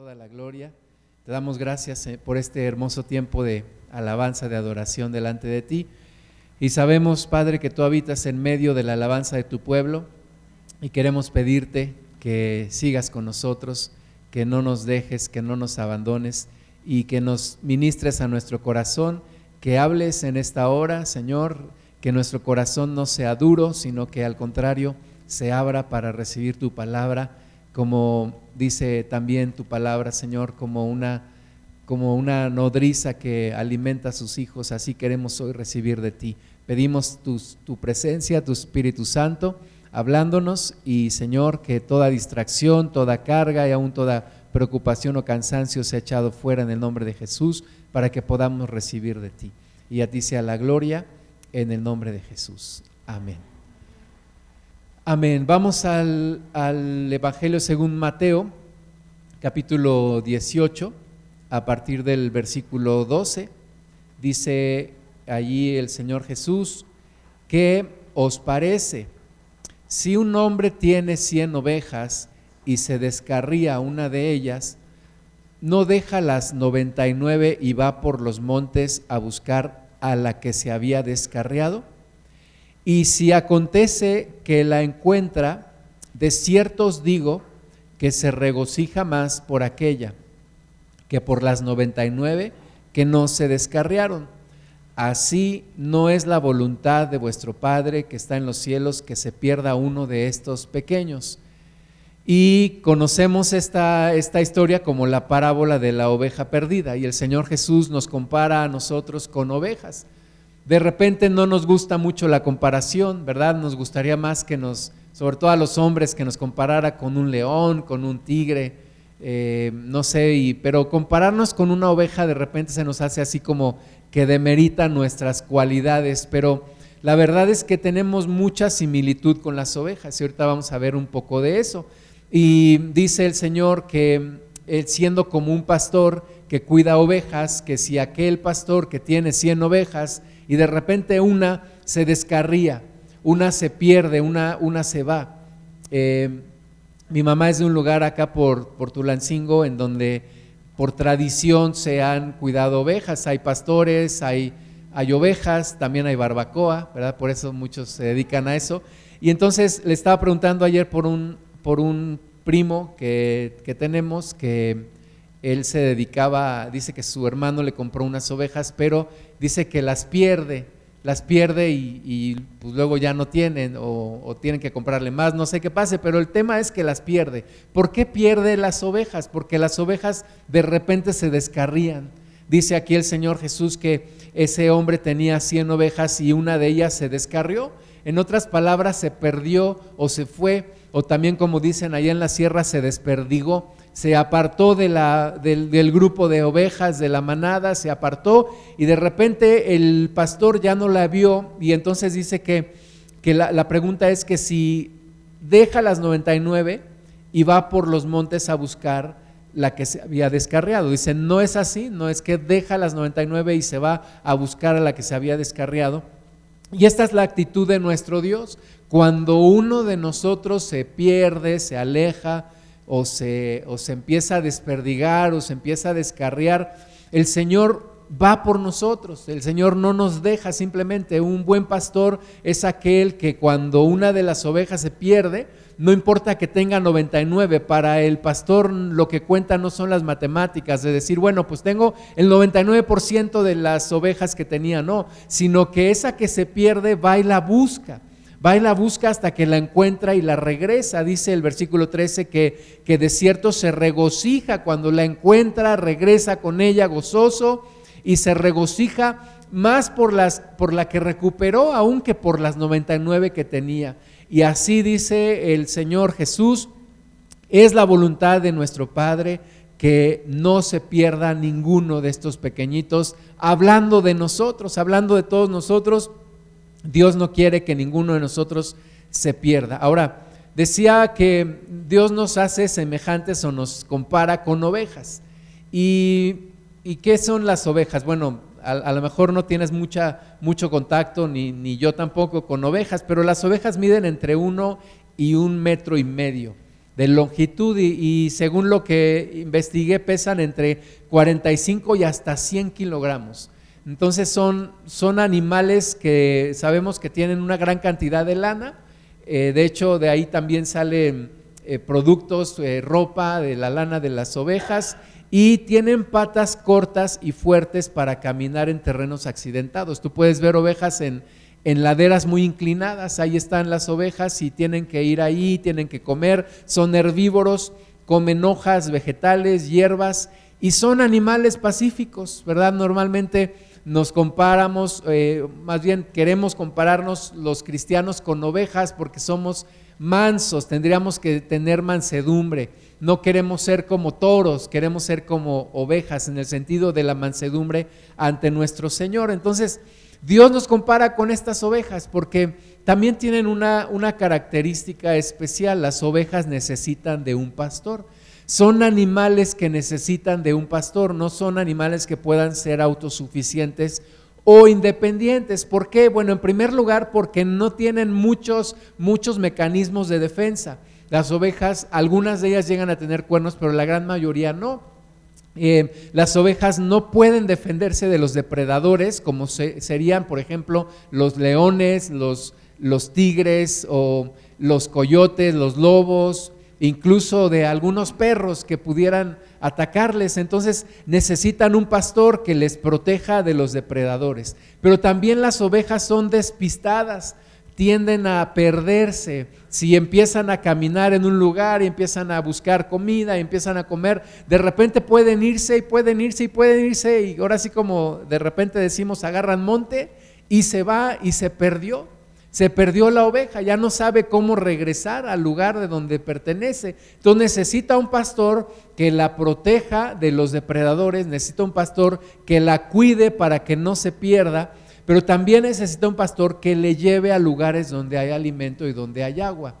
toda la gloria. Te damos gracias eh, por este hermoso tiempo de alabanza, de adoración delante de ti. Y sabemos, Padre, que tú habitas en medio de la alabanza de tu pueblo y queremos pedirte que sigas con nosotros, que no nos dejes, que no nos abandones y que nos ministres a nuestro corazón, que hables en esta hora, Señor, que nuestro corazón no sea duro, sino que al contrario se abra para recibir tu palabra como dice también tu palabra, Señor, como una, como una nodriza que alimenta a sus hijos, así queremos hoy recibir de ti. Pedimos tu, presencia, tu Espíritu Santo, hablándonos y, Señor, que toda distracción, toda carga y aún toda preocupación o cansancio sea echado fuera en el nombre de Jesús para que podamos recibir de ti. Y a ti sea la gloria en el nombre de Jesús. Amén. Amén. Vamos al, Evangelio según Mateo, capítulo 18, a partir del versículo 12. Dice allí el Señor Jesús, ¿qué os parece? Si un hombre tiene cien ovejas y se descarría una de ellas, ¿no deja las noventa y nueve y va por los montes a buscar a la que se había descarriado? Y si acontece que la encuentra, de cierto os digo que se regocija más por aquella que por las 99 que no se descarriaron. Así no es la voluntad de vuestro Padre que está en los cielos que se pierda uno de estos pequeños. Y conocemos esta, esta historia como la parábola de la oveja perdida. Y el Señor Jesús nos compara a nosotros con ovejas. De repente no nos gusta mucho la comparación, ¿verdad? Nos gustaría más que nos, sobre todo a los hombres, que nos comparara con un león, con un tigre, eh, no sé, pero compararnos con una oveja de repente se nos hace así como que demerita nuestras cualidades, pero la verdad es que tenemos mucha similitud con las ovejas y ahorita vamos a ver un poco de eso. Y dice el Señor que él siendo como un pastor que cuida ovejas, que si aquel pastor que tiene 100 ovejas y de repente una se descarría, una se pierde, una, una se va. Eh, mi mamá es de un lugar acá por, por Tulancingo en donde por tradición se han cuidado ovejas, hay pastores, hay, hay ovejas, también hay barbacoa, ¿verdad? Por eso muchos se dedican a eso. Y entonces le estaba preguntando ayer por un, por un primo que, que tenemos que él se dedicaba, dice que su hermano le compró unas ovejas, pero dice que las pierde, las pierde y, pues luego ya no tienen o, o, tienen que comprarle más, no sé qué pase, pero el tema es que las pierde. ¿Por qué pierde las ovejas? Porque las ovejas de repente se descarrían. Dice aquí el Señor Jesús que ese hombre tenía 100 ovejas y una de ellas se descarrió. En otras palabras, se perdió o se fue, o también como dicen allá en la sierra, se desperdigó se apartó de la, del, grupo de ovejas, de la manada, se apartó y de repente el pastor ya no la vio y entonces dice que, que la, la, pregunta es que si deja las 99 y va por los montes a buscar la que se había descarriado. Dice, no es así, no es que deja las 99 y se va a buscar a la que se había descarriado. Y esta es la actitud de nuestro Dios. Cuando uno de nosotros se pierde, se aleja, o se, o se empieza a desperdigar o se empieza a descarriar, el Señor va por nosotros, el Señor no nos deja simplemente. Un buen pastor es aquel que cuando una de las ovejas se pierde, no importa que tenga 99, para el pastor lo que cuenta no son las matemáticas, de decir, bueno, pues tengo el 99% de las ovejas que tenía, no, sino que esa que se pierde va y la busca va la busca hasta que la encuentra y la regresa. Dice el versículo 13 que, que de cierto se regocija cuando la encuentra, regresa con ella gozoso y se regocija más por, las, por la que recuperó aún que por las 99 que tenía. Y así dice el Señor Jesús, es la voluntad de nuestro Padre que no se pierda ninguno de estos pequeñitos, hablando de nosotros, hablando de todos nosotros, Dios no quiere que ninguno de nosotros se pierda. Ahora, decía que Dios nos hace semejantes o nos compara con ovejas. ¿Y, qué son las ovejas? Bueno, a, lo mejor no tienes mucho contacto, ni, yo tampoco, con ovejas, pero las ovejas miden entre uno y un metro y medio. de longitud y, según lo que investigué pesan entre 45 y hasta 100 kilogramos. Entonces son, son animales que sabemos que tienen una gran cantidad de lana, eh, de hecho de ahí también salen eh, productos, eh, ropa de la lana de las ovejas y tienen patas cortas y fuertes para caminar en terrenos accidentados. Tú puedes ver ovejas en, en laderas muy inclinadas, ahí están las ovejas y tienen que ir ahí, tienen que comer, son herbívoros, comen hojas, vegetales, hierbas y son animales pacíficos, ¿verdad? Normalmente nos comparamos, eh, más bien queremos compararnos los cristianos con ovejas porque somos mansos, tendríamos que tener mansedumbre, no queremos ser como toros, queremos ser como ovejas en el sentido de la mansedumbre ante nuestro Señor. Entonces, Dios nos compara con estas ovejas porque también tienen una, una característica especial. Las ovejas necesitan de un pastor. Son animales que necesitan de un pastor, no son animales que puedan ser autosuficientes o independientes. ¿Por qué? Bueno, en primer lugar, porque no tienen muchos, muchos mecanismos de defensa. Las ovejas, algunas de ellas llegan a tener cuernos, pero la gran mayoría no. Eh, las ovejas no pueden defenderse de los depredadores, como serían, por ejemplo, los leones, los, los tigres o los coyotes, los lobos, incluso de algunos perros que pudieran atacarles. Entonces necesitan un pastor que les proteja de los depredadores. Pero también las ovejas son despistadas tienden a perderse. Si empiezan a caminar en un lugar y empiezan a buscar comida y empiezan a comer, de repente pueden irse y pueden irse y pueden irse y ahora sí como de repente decimos agarran monte y se va y se perdió. Se perdió la oveja, ya no sabe cómo regresar al lugar de donde pertenece. Entonces necesita un pastor que la proteja de los depredadores, necesita un pastor que la cuide para que no se pierda pero también necesita un pastor que le lleve a lugares donde hay alimento y donde hay agua.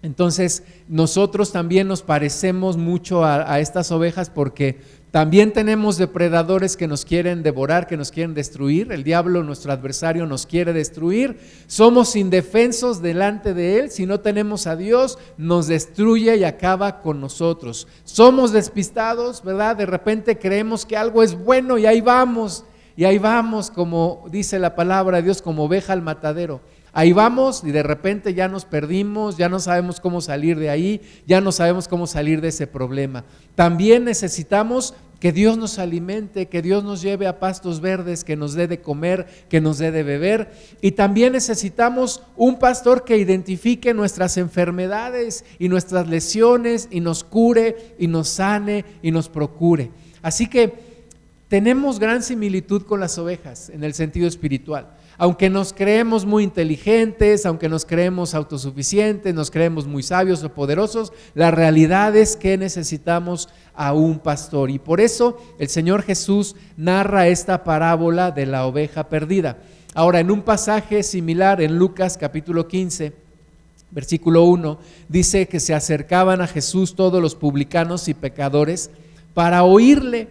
Entonces, nosotros también nos parecemos mucho a, estas ovejas porque también tenemos depredadores que nos quieren devorar, que nos quieren destruir. El diablo, nuestro adversario, nos quiere destruir. Somos indefensos delante de él. Si no tenemos a Dios, nos destruye y acaba con nosotros. Somos despistados, ¿verdad? De repente creemos que algo es bueno y ahí vamos. Y ahí vamos, como dice la palabra de Dios, como oveja al matadero. Ahí vamos y de repente ya nos perdimos, ya no sabemos cómo salir de ahí, ya no sabemos cómo salir de ese problema. También necesitamos que Dios nos alimente, que Dios nos lleve a pastos verdes, que nos dé de comer, que nos dé de beber. Y también necesitamos un pastor que identifique nuestras enfermedades y nuestras lesiones y nos cure y nos sane y nos procure. Así que tenemos gran similitud con las ovejas en el sentido espiritual. Aunque nos creemos muy inteligentes, aunque nos creemos autosuficientes, nos creemos muy sabios o poderosos, la realidad es que necesitamos a un pastor. Y por eso el Señor Jesús narra esta parábola de la oveja perdida. Ahora, en un pasaje similar en Lucas capítulo 15, versículo 1, dice que se acercaban a Jesús todos los publicanos y pecadores para oírle.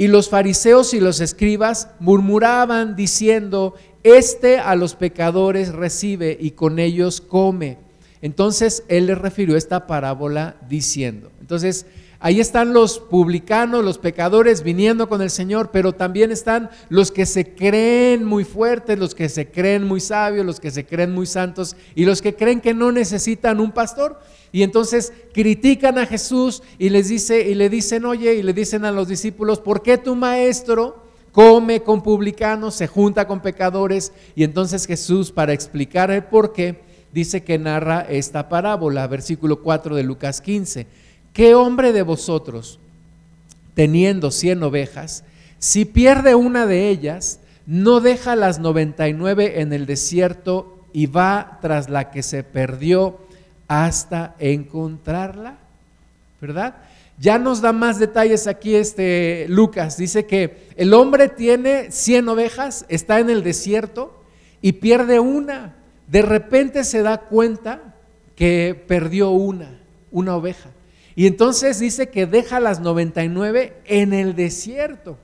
Y los fariseos y los escribas murmuraban diciendo, este a los pecadores recibe y con ellos come. Entonces él les refirió esta parábola diciendo. Entonces ahí están los publicanos, los pecadores viniendo con el Señor, pero también están los que se creen muy fuertes, los que se creen muy sabios, los que se creen muy santos y los que creen que no necesitan un pastor. Y entonces critican a Jesús y les dice y le dicen, "Oye", y le dicen a los discípulos, "¿Por qué tu maestro come con publicanos, se junta con pecadores?" Y entonces Jesús para explicar el por qué dice que narra esta parábola, versículo 4 de Lucas 15. ¿Qué hombre de vosotros, teniendo cien ovejas, si pierde una de ellas, no deja las 99 en el desierto y va tras la que se perdió hasta encontrarla, ¿verdad? Ya nos da más detalles aquí este Lucas. Dice que el hombre tiene 100 ovejas, está en el desierto y pierde una. De repente se da cuenta que perdió una, una oveja. Y entonces dice que deja las 99 en el desierto.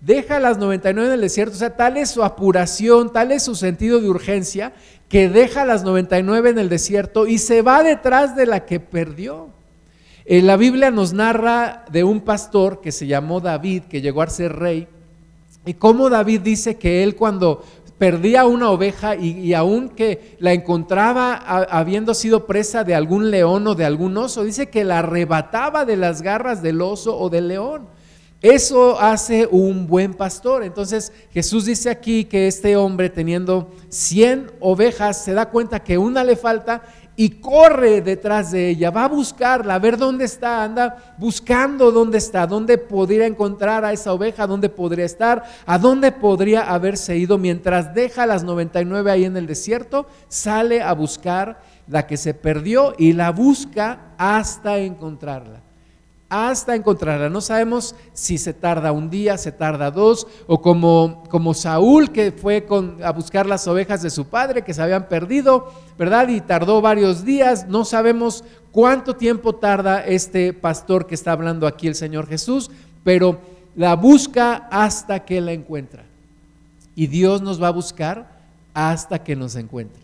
deja las 99 en el desierto, o sea, tal es su apuración, tal es su sentido de urgencia, que deja las 99 en el desierto y se va detrás de la que perdió. En la Biblia nos narra de un pastor que se llamó David, que llegó a ser rey, y cómo David dice que él cuando perdía una oveja y, y aun que la encontraba habiendo sido presa de algún león o de algún oso, dice que la arrebataba de las garras del oso o del león. Eso hace un buen pastor. Entonces Jesús dice aquí que este hombre teniendo 100 ovejas se da cuenta que una le falta y corre detrás de ella, va a buscarla, a ver dónde está, anda buscando dónde está, dónde podría encontrar a esa oveja, dónde podría estar, a dónde podría haberse ido. Mientras deja las 99 ahí en el desierto, sale a buscar la que se perdió y la busca hasta encontrarla hasta encontrarla. No sabemos si se tarda un día, se tarda dos, o como, como Saúl que fue con, a buscar las ovejas de su padre que se habían perdido, ¿verdad? Y tardó varios días. No sabemos cuánto tiempo tarda este pastor que está hablando aquí el Señor Jesús, pero la busca hasta que la encuentra. Y Dios nos va a buscar hasta que nos encuentre.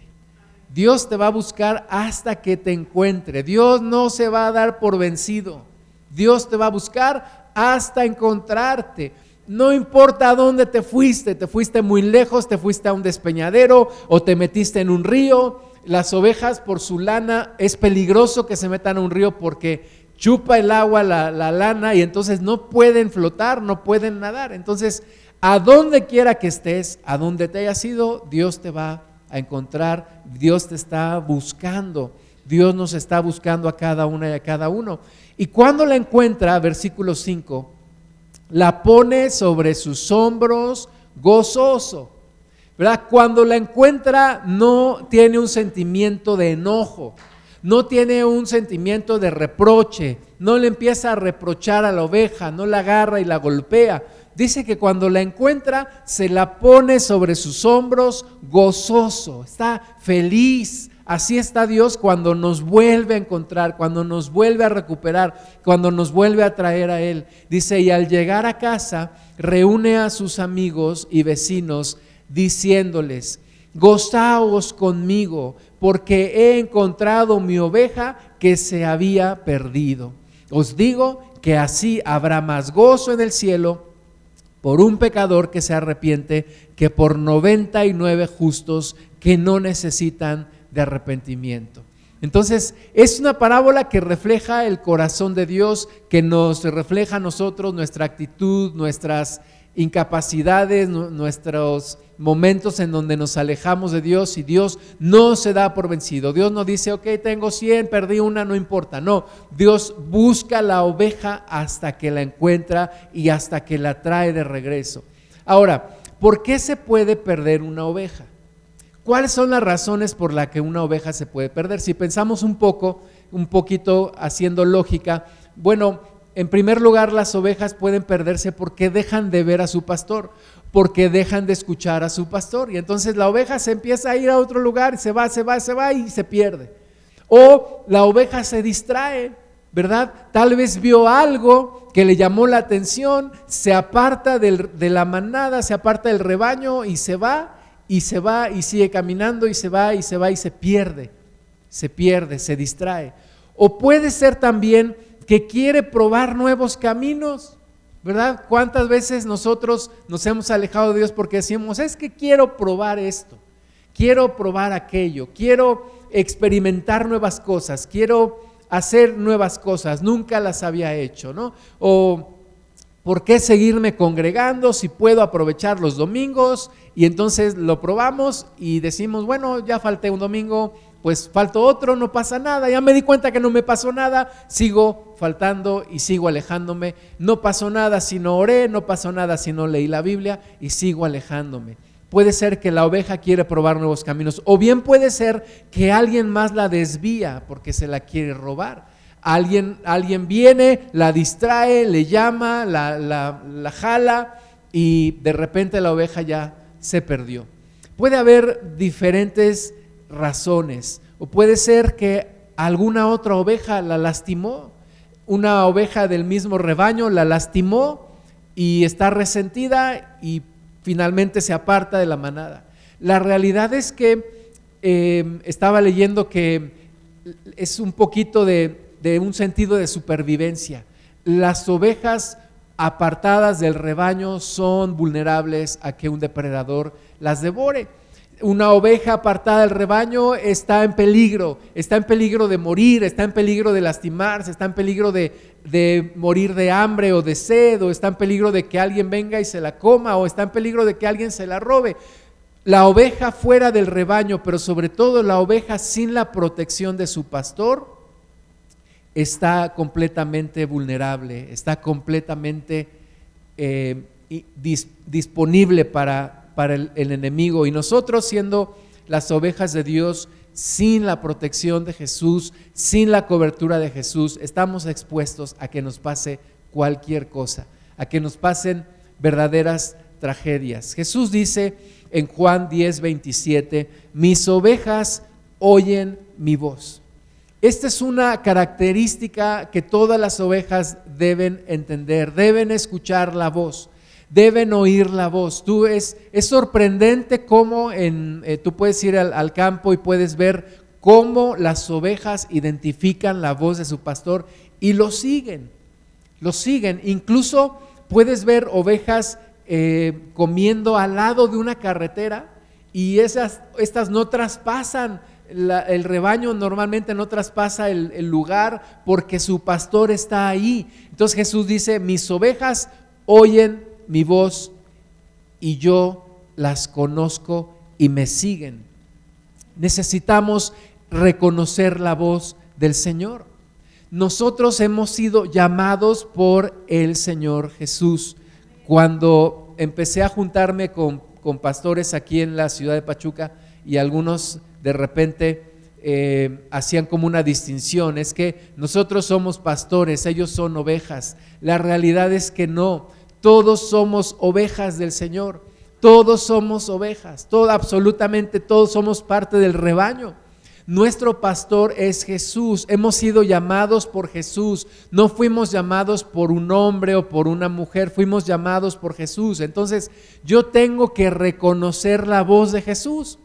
Dios te va a buscar hasta que te encuentre. Dios no se va a dar por vencido. Dios te va a buscar hasta encontrarte. No importa a dónde te fuiste, te fuiste muy lejos, te fuiste a un despeñadero o te metiste en un río. Las ovejas por su lana es peligroso que se metan a un río porque chupa el agua la, la lana y entonces no pueden flotar, no pueden nadar. Entonces, a donde quiera que estés, a donde te hayas ido, Dios te va a encontrar, Dios te está buscando, Dios nos está buscando a cada una y a cada uno. Y cuando la encuentra, versículo 5, la pone sobre sus hombros gozoso. ¿Verdad? Cuando la encuentra no tiene un sentimiento de enojo, no tiene un sentimiento de reproche, no le empieza a reprochar a la oveja, no la agarra y la golpea. Dice que cuando la encuentra se la pone sobre sus hombros gozoso, está feliz, Así está Dios cuando nos vuelve a encontrar, cuando nos vuelve a recuperar, cuando nos vuelve a traer a Él. Dice, y al llegar a casa, reúne a sus amigos y vecinos diciéndoles, gozaos conmigo, porque he encontrado mi oveja que se había perdido. Os digo que así habrá más gozo en el cielo por un pecador que se arrepiente que por 99 justos que no necesitan de arrepentimiento. Entonces, es una parábola que refleja el corazón de Dios, que nos refleja a nosotros nuestra actitud, nuestras incapacidades, nuestros momentos en donde nos alejamos de Dios y Dios no se da por vencido. Dios no dice, ok, tengo 100, perdí una, no importa. No, Dios busca la oveja hasta que la encuentra y hasta que la trae de regreso. Ahora, ¿por qué se puede perder una oveja? ¿Cuáles son las razones por las que una oveja se puede perder? Si pensamos un poco, un poquito haciendo lógica, bueno, en primer lugar las ovejas pueden perderse porque dejan de ver a su pastor, porque dejan de escuchar a su pastor. Y entonces la oveja se empieza a ir a otro lugar, se va, se va, se va y se pierde. O la oveja se distrae, ¿verdad? Tal vez vio algo que le llamó la atención, se aparta de la manada, se aparta del rebaño y se va y se va y sigue caminando y se va y se va y se pierde, se pierde, se distrae. O puede ser también que quiere probar nuevos caminos, ¿verdad? ¿Cuántas veces nosotros nos hemos alejado de Dios porque decimos, es que quiero probar esto, quiero probar aquello, quiero experimentar nuevas cosas, quiero hacer nuevas cosas, nunca las había hecho, ¿no? O ¿Por qué seguirme congregando si puedo aprovechar los domingos? Y entonces lo probamos y decimos, bueno, ya falté un domingo, pues faltó otro, no pasa nada. Ya me di cuenta que no me pasó nada, sigo faltando y sigo alejándome. No pasó nada si no oré, no pasó nada si no leí la Biblia y sigo alejándome. Puede ser que la oveja quiere probar nuevos caminos o bien puede ser que alguien más la desvía porque se la quiere robar. Alguien, alguien viene, la distrae, le llama, la, la, jala y de repente la oveja ya se perdió. Puede haber diferentes razones o puede ser que alguna otra oveja la lastimó, una oveja del mismo rebaño la lastimó y está resentida y finalmente se aparta de la manada. La realidad es que em, estaba leyendo que es un poquito de, de un sentido de supervivencia. Las ovejas apartadas del rebaño son vulnerables a que un depredador las devore una oveja apartada del rebaño está en peligro, está en peligro de morir, está en peligro de lastimarse, está en peligro de, morir de hambre o de sed, o está en peligro de que alguien venga y se la coma, o está en peligro de que alguien se la robe. La oveja fuera del rebaño, pero sobre todo la oveja sin la protección de su pastor, está completamente vulnerable, está completamente eh, disponible para para el, enemigo y nosotros siendo las ovejas de Dios sin la protección de Jesús, sin la cobertura de Jesús, estamos expuestos a que nos pase cualquier cosa, a que nos pasen verdaderas tragedias. Jesús dice en Juan 10, 27, mis ovejas oyen mi voz. Esta es una característica que todas las ovejas deben entender, deben escuchar la voz deben oír la voz. Tú es, es sorprendente cómo en, eh, tú puedes ir al, campo y puedes ver cómo las ovejas identifican la voz de su pastor y lo siguen, lo siguen. Incluso puedes ver ovejas eh, comiendo al lado de una carretera y esas, estas no traspasan. El rebaño normalmente no traspasa el, lugar porque su pastor está ahí. Entonces Jesús dice, mis ovejas oyen mi voz y yo las conozco y me siguen. Necesitamos reconocer la voz del Señor. Nosotros hemos sido llamados por el Señor Jesús. Cuando empecé a juntarme con, pastores aquí en la ciudad de Pachuca y algunos de repente eh, hacían como una distinción, es que nosotros somos pastores, ellos son ovejas. La realidad es que no, todos somos ovejas del Señor. Todos somos ovejas. Todo, absolutamente todos somos parte del rebaño. Nuestro pastor es Jesús. Hemos sido llamados por Jesús. No fuimos llamados por un hombre o por una mujer. Fuimos llamados por Jesús. Entonces yo tengo que reconocer la voz de Jesús.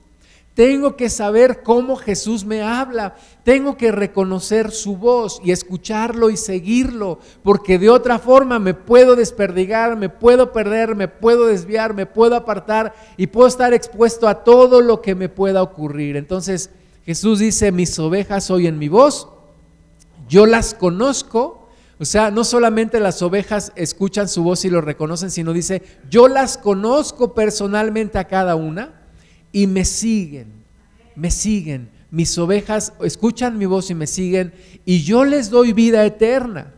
Tengo que saber cómo Jesús me habla. Tengo que reconocer su voz y escucharlo y seguirlo, porque de otra forma me puedo desperdigar, me puedo perder, me puedo desviar, me puedo apartar y puedo estar expuesto a todo lo que me pueda ocurrir. Entonces Jesús dice, mis ovejas oyen mi voz, yo las conozco. O sea, no solamente las ovejas escuchan su voz y lo reconocen, sino dice, yo las conozco personalmente a cada una y me siguen, me siguen. Mis ovejas escuchan mi voz y me siguen y yo les doy vida eterna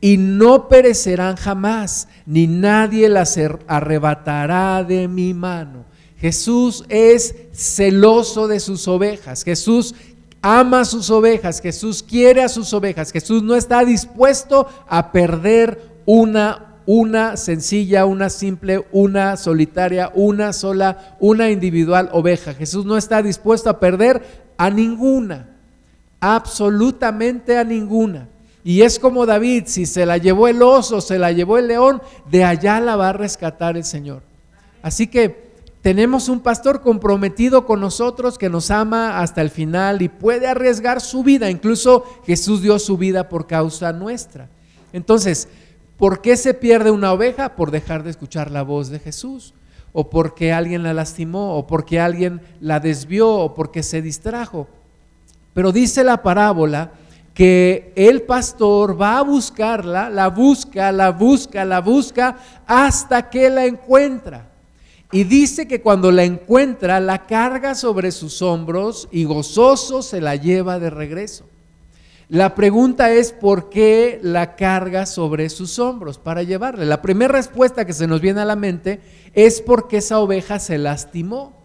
y no perecerán jamás, ni nadie las arrebatará de mi mano. Jesús es celoso de sus ovejas. Jesús ama a sus ovejas. Jesús quiere a sus ovejas. Jesús no está dispuesto a perder una una sencilla, una simple, una solitaria, una sola, una individual oveja. Jesús no está dispuesto a perder a ninguna, absolutamente a ninguna. Y es como David, si se la llevó el oso, se la llevó el león, de allá la va a rescatar el Señor. Así que tenemos un pastor comprometido con nosotros que nos ama hasta el final y puede arriesgar su vida. Incluso Jesús dio su vida por causa nuestra. Entonces, ¿Por qué se pierde una oveja? Por dejar de escuchar la voz de Jesús, o porque alguien la lastimó, o porque alguien la desvió, o porque se distrajo. Pero dice la parábola que el pastor va a buscarla, la busca, la busca, la busca, hasta que la encuentra. Y dice que cuando la encuentra, la carga sobre sus hombros y gozoso se la lleva de regreso. La pregunta es por qué la carga sobre sus hombros para llevarle. La primera respuesta que se nos viene a la mente es porque esa oveja se lastimó.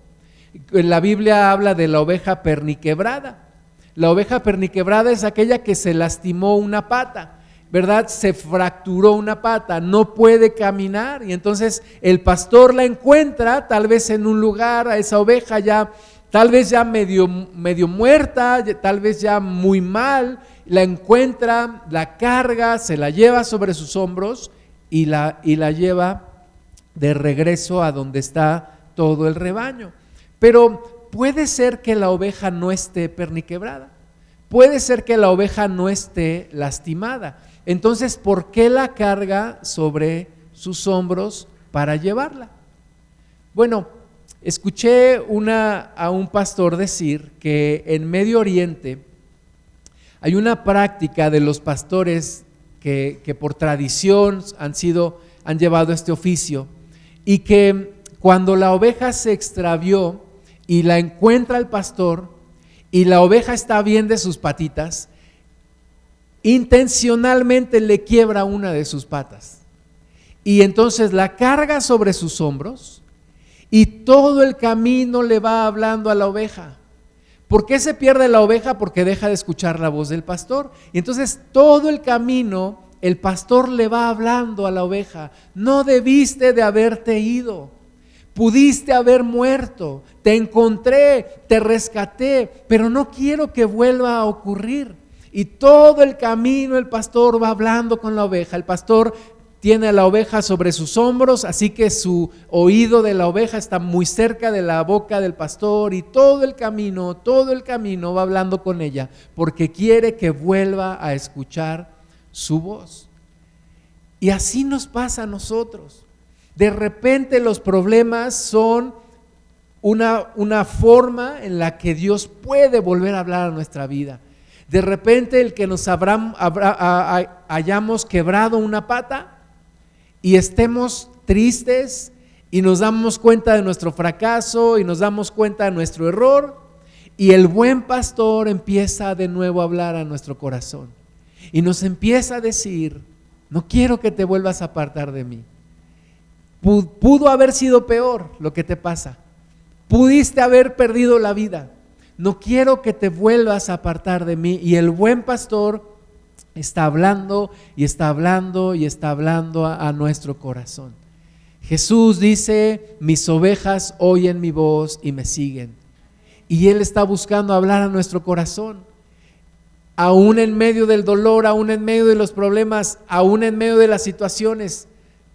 La Biblia habla de la oveja perniquebrada. La oveja perniquebrada es aquella que se lastimó una pata, ¿verdad? Se fracturó una pata, no puede caminar y entonces el pastor la encuentra tal vez en un lugar a esa oveja ya tal vez ya medio, medio muerta, tal vez ya muy mal, la encuentra, la carga, se la lleva sobre sus hombros y la, y la lleva de regreso a donde está todo el rebaño. Pero puede ser que la oveja no esté perniquebrada. Puede ser que la oveja no esté lastimada. Entonces, ¿por qué la carga sobre sus hombros para llevarla? Bueno, escuché una, a un pastor decir que en Medio Oriente hay una práctica de los pastores que, por tradición han sido, han llevado este oficio, y que cuando la oveja se extravió y la encuentra el pastor y la oveja está bien de sus patitas, intencionalmente le quiebra una de sus patas. Y entonces la carga sobre sus hombros y todo el camino le va hablando a la oveja. ¿Por qué se pierde la oveja? Porque deja de escuchar la voz del pastor. Y entonces todo el camino el pastor le va hablando a la oveja, no debiste de haberte ido, pudiste haber muerto, te encontré, te rescaté, pero no quiero que vuelva a ocurrir. Y todo el camino el pastor va hablando con la oveja, el pastor tiene a la oveja sobre sus hombros, así que su oído de la oveja está muy cerca de la boca del pastor y todo el camino, todo el camino va hablando con ella, porque quiere que vuelva a escuchar su voz. Y así nos pasa a nosotros. De repente los problemas son una, una forma en la que Dios puede volver a hablar a nuestra vida. De repente el que nos habrá, hayamos quebrado una pata y estemos tristes y nos damos cuenta de nuestro fracaso y nos damos cuenta de nuestro error y el buen pastor empieza de nuevo a hablar a nuestro corazón y nos empieza a decir, no quiero que te vuelvas a apartar de mí. Pudo haber sido peor lo que te pasa. Pudiste haber perdido la vida. No quiero que te vuelvas a apartar de mí. Y el buen pastor está hablando y está hablando y está hablando a, nuestro corazón. Jesús dice, mis ovejas oyen mi voz y me siguen. Y Él está buscando hablar a nuestro corazón aún en medio del dolor, aún en medio de los problemas, aún en medio de las situaciones.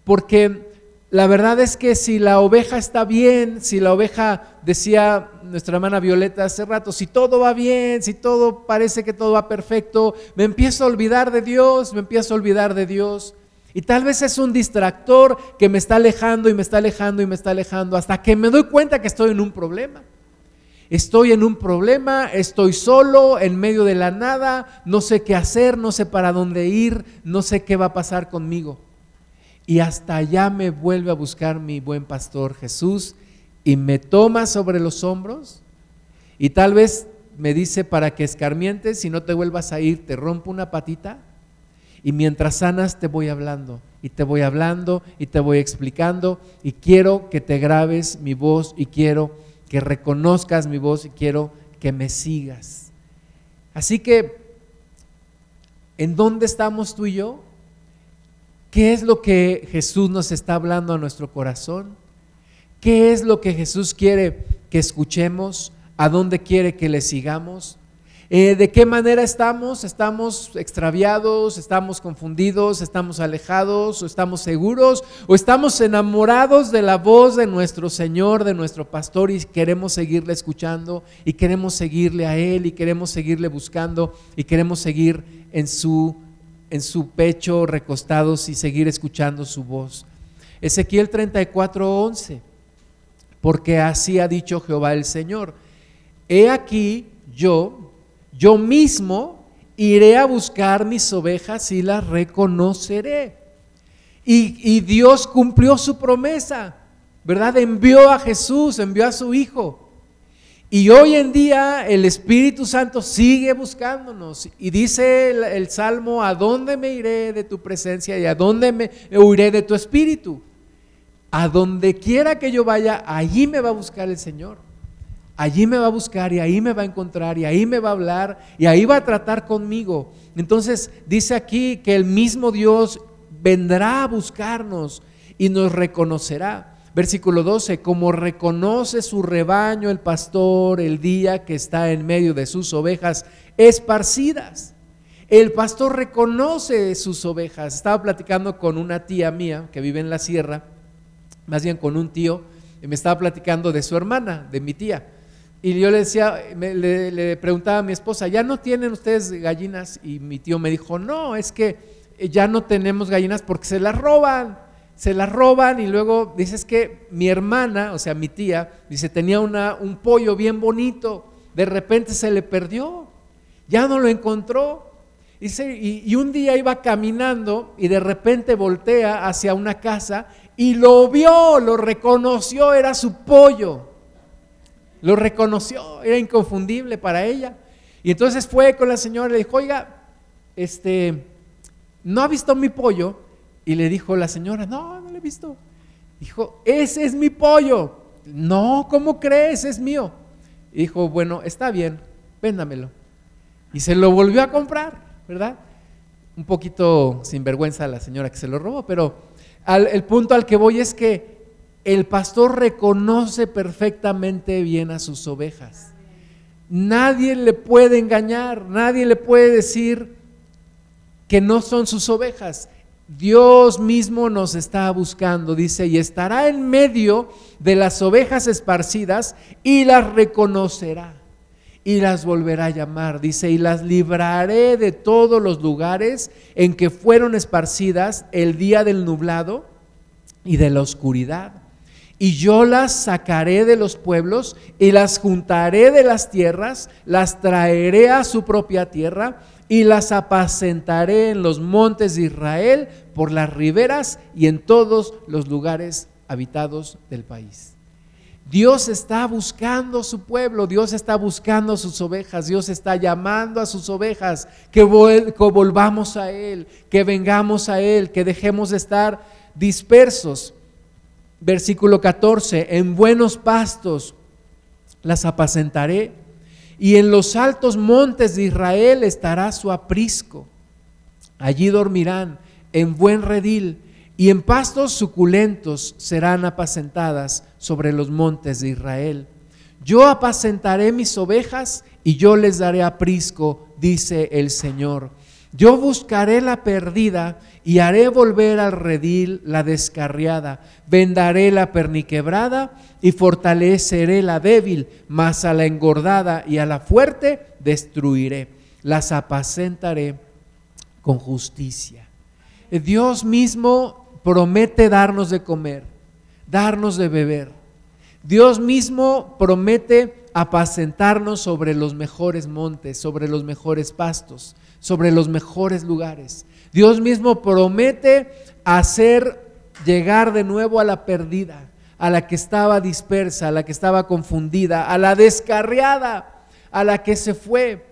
Porque la verdad es que si la oveja está bien, si la oveja, decía nuestra hermana Violeta hace rato, si todo va bien, si todo parece que todo va perfecto, me empiezo a olvidar de Dios, me empiezo a olvidar de Dios. Y tal vez es un distractor que me está alejando y me está alejando y me está alejando hasta que me doy cuenta que estoy en un problema. Estoy en un problema, estoy solo, en medio de la nada, no sé qué hacer, no sé para dónde ir, no sé qué va a pasar conmigo. Y hasta allá me vuelve a buscar mi buen pastor Jesús y me toma sobre los hombros y tal vez me dice para que escarmientes, si no te vuelvas a ir, te rompo una patita y mientras sanas te voy hablando y te voy hablando y te voy explicando y quiero que te grabes mi voz y quiero que reconozcas mi voz y quiero que me sigas. Así que, ¿en dónde estamos tú y yo? ¿Qué es lo que Jesús nos está hablando a nuestro corazón? ¿Qué es lo que Jesús quiere que escuchemos? ¿A dónde quiere que le sigamos? Eh, ¿De qué manera estamos? ¿Estamos extraviados? ¿Estamos confundidos? ¿Estamos alejados? ¿O estamos seguros? ¿O estamos enamorados de la voz de nuestro Señor, de nuestro pastor y queremos seguirle escuchando y queremos seguirle a Él y queremos seguirle buscando y queremos seguir en su, en su pecho recostados y seguir escuchando su voz? Ezequiel 34, 11. Porque así ha dicho Jehová el Señor. He aquí yo yo mismo iré a buscar mis ovejas y las reconoceré. Y, Dios cumplió su promesa, ¿verdad? Envió a Jesús, envió a su Hijo. Y hoy en día el Espíritu Santo sigue buscándonos. Y dice el, el, Salmo, ¿a dónde me iré de tu presencia y a dónde me huiré de tu Espíritu? A donde quiera que yo vaya, allí me va a buscar el Señor. Allí me va a buscar y ahí me va a encontrar y ahí me va a hablar y ahí va a tratar conmigo. Entonces dice aquí que el mismo Dios vendrá a buscarnos y nos reconocerá. Versículo 12, como reconoce su rebaño el pastor el día que está en medio de sus ovejas esparcidas. El pastor reconoce sus ovejas. Estaba platicando con una tía mía que vive en la sierra, más bien con un tío, y me estaba platicando de su hermana, de mi tía. Y yo le decía, le, le, preguntaba a mi esposa, ¿ya no tienen ustedes gallinas? Y mi tío me dijo, no, es que ya no tenemos gallinas porque se las roban se la roban y luego dices que mi hermana, o sea, mi tía, dice, tenía una, un pollo bien bonito, de repente se le perdió, ya no lo encontró. Y, y un día iba caminando y de repente voltea hacia una casa y lo vio, lo reconoció, era su pollo. Lo reconoció, era inconfundible para ella. Y entonces fue con la señora y le dijo, oiga, este, ¿no ha visto mi pollo? Y le dijo la señora, no, no lo he visto. Dijo, ese es mi pollo. No, ¿cómo crees? Es mío. Y dijo, bueno, está bien, véndamelo. Y se lo volvió a comprar, ¿verdad? Un poquito sinvergüenza la señora que se lo robó, pero el punto al que voy es que el pastor reconoce perfectamente bien a sus ovejas. Nadie le puede engañar, nadie le puede decir que no son sus ovejas. Dios mismo nos está buscando, dice, y estará en medio de las ovejas esparcidas y las reconocerá y las volverá a llamar, dice, y las libraré de todos los lugares en que fueron esparcidas el día del nublado y de la oscuridad. Y yo las sacaré de los pueblos y las juntaré de las tierras, las traeré a su propia tierra y las apacentaré en los montes de Israel, por las riberas y en todos los lugares habitados del país. Dios está buscando su pueblo, Dios está buscando sus ovejas, Dios está llamando a sus ovejas que, volvamos a Él, que vengamos a Él, que dejemos de estar dispersos. Versículo 14, en buenos pastos las apacentaré y en los altos montes de Israel estará su aprisco. Allí dormirán en buen redil y en pastos suculentos serán apacentadas sobre los montes de Israel. Yo apacentaré mis ovejas y yo les daré aprisco, dice el Señor. Yo buscaré la perdida y haré volver al redil la descarriada. Vendaré la perniquebrada y fortaleceré la débil, mas a la engordada y a la fuerte destruiré. Las apacentaré con justicia. Dios mismo promete darnos de comer, darnos de beber. Dios mismo promete apacentarnos sobre los mejores montes, sobre los mejores pastos, sobre los mejores lugares. Dios mismo promete hacer llegar de nuevo a la perdida a la que estaba dispersa, a la que estaba confundida, a la descarriada, a la que se fue.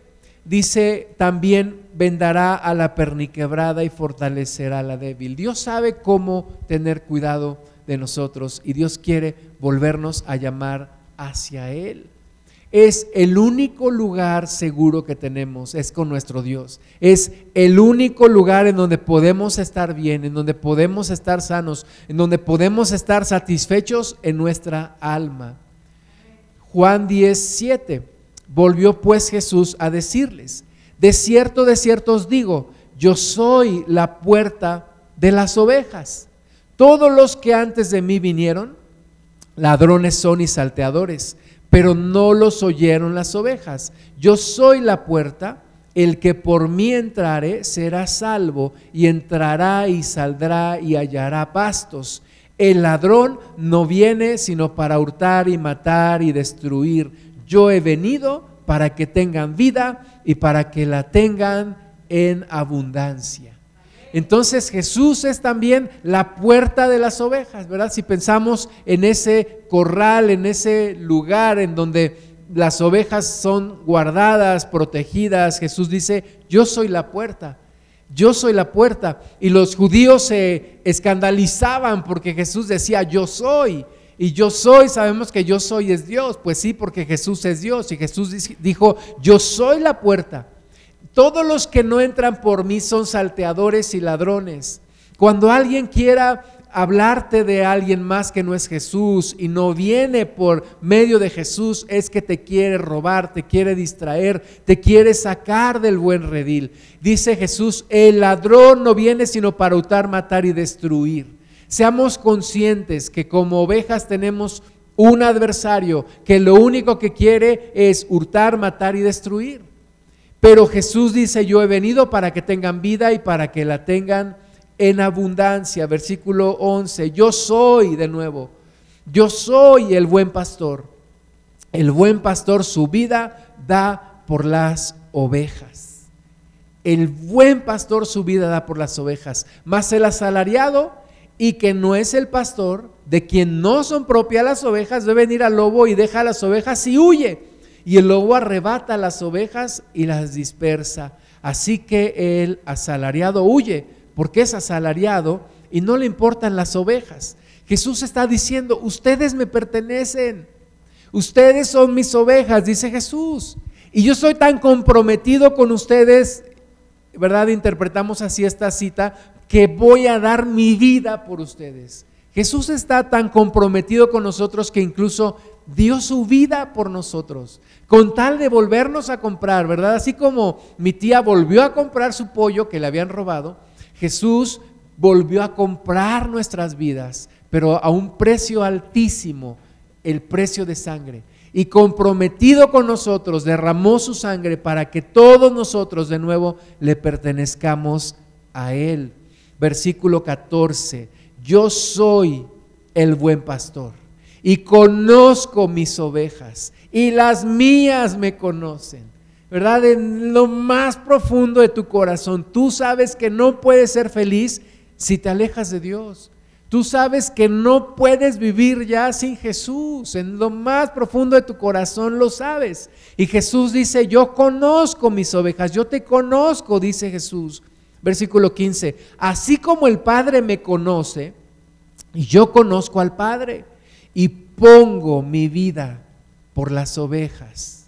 Dice también, vendará a la perniquebrada y fortalecerá a la débil. Dios sabe cómo tener cuidado de nosotros y Dios quiere volvernos a llamar hacia Él es el único lugar seguro que tenemos, es con nuestro Dios. Es el único lugar en donde podemos estar bien, en donde podemos estar sanos, en donde podemos estar satisfechos en nuestra alma. Juan 17. Volvió pues Jesús a decirles, de cierto, de cierto os digo, yo soy la puerta de las ovejas. Todos los que antes de mí vinieron, ladrones son y salteadores pero no los oyeron las ovejas. Yo soy la puerta, el que por mí entrare será salvo y entrará y saldrá y hallará pastos. El ladrón no viene sino para hurtar y matar y destruir. Yo he venido para que tengan vida y para que la tengan en abundancia. Entonces Jesús es también la puerta de las ovejas, ¿verdad? Si pensamos en ese corral, en ese lugar en donde las ovejas son guardadas, protegidas, Jesús dice, yo soy la puerta, yo soy la puerta. Y los judíos se escandalizaban porque Jesús decía, yo soy. Y yo soy, sabemos que yo soy es Dios. Pues sí, porque Jesús es Dios. Y Jesús dijo, yo soy la puerta. Todos los que no entran por mí son salteadores y ladrones. Cuando alguien quiera hablarte de alguien más que no es Jesús y no viene por medio de Jesús, es que te quiere robar, te quiere distraer, te quiere sacar del buen redil. Dice Jesús, el ladrón no viene sino para hurtar, matar y destruir. Seamos conscientes que como ovejas tenemos un adversario que lo único que quiere es hurtar, matar y destruir. Pero Jesús dice, yo he venido para que tengan vida y para que la tengan en abundancia. Versículo 11, yo soy de nuevo, yo soy el buen pastor. El buen pastor su vida da por las ovejas. El buen pastor su vida da por las ovejas. Más el asalariado y que no es el pastor, de quien no son propias las ovejas, debe venir al lobo y deja las ovejas y huye. Y el lobo arrebata las ovejas y las dispersa. Así que el asalariado huye porque es asalariado y no le importan las ovejas. Jesús está diciendo, ustedes me pertenecen, ustedes son mis ovejas, dice Jesús. Y yo soy tan comprometido con ustedes, ¿verdad? Interpretamos así esta cita, que voy a dar mi vida por ustedes. Jesús está tan comprometido con nosotros que incluso dio su vida por nosotros, con tal de volvernos a comprar, ¿verdad? Así como mi tía volvió a comprar su pollo que le habían robado, Jesús volvió a comprar nuestras vidas, pero a un precio altísimo, el precio de sangre. Y comprometido con nosotros, derramó su sangre para que todos nosotros de nuevo le pertenezcamos a Él. Versículo 14, yo soy el buen pastor y conozco mis ovejas y las mías me conocen ¿verdad? En lo más profundo de tu corazón, tú sabes que no puedes ser feliz si te alejas de Dios. Tú sabes que no puedes vivir ya sin Jesús. En lo más profundo de tu corazón lo sabes. Y Jesús dice, yo conozco mis ovejas, yo te conozco, dice Jesús. Versículo 15, así como el Padre me conoce, yo conozco al Padre, y pongo mi vida por las ovejas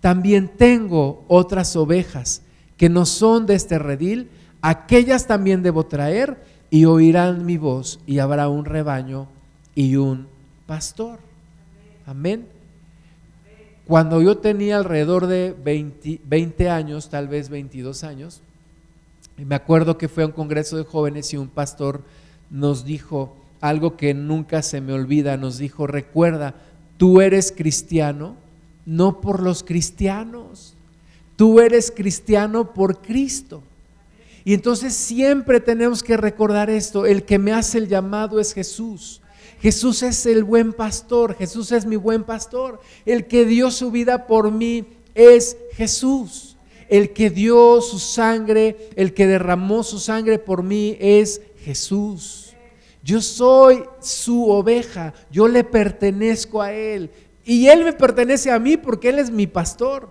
también tengo otras ovejas que no son de este redil, aquellas también debo traer y oirán mi voz y habrá un rebaño y un pastor. Amén. Cuando yo tenía alrededor de 20, años, tal vez 22 años, me acuerdo que fue a un congreso de jóvenes y un pastor nos dijo algo que nunca se me olvida, nos dijo, recuerda, tú eres cristiano no por los cristianos. Tú eres cristiano por Cristo. Y entonces siempre tenemos que recordar esto, el que me hace el llamado es Jesús. Jesús es el buen pastor, Jesús es mi buen pastor. El que dio su vida por mí es Jesús. El que dio su sangre, el que derramó su sangre por mí es Jesús. Yo soy su oveja, yo le pertenezco a Él. Y Él me pertenece a mí porque Él es mi pastor.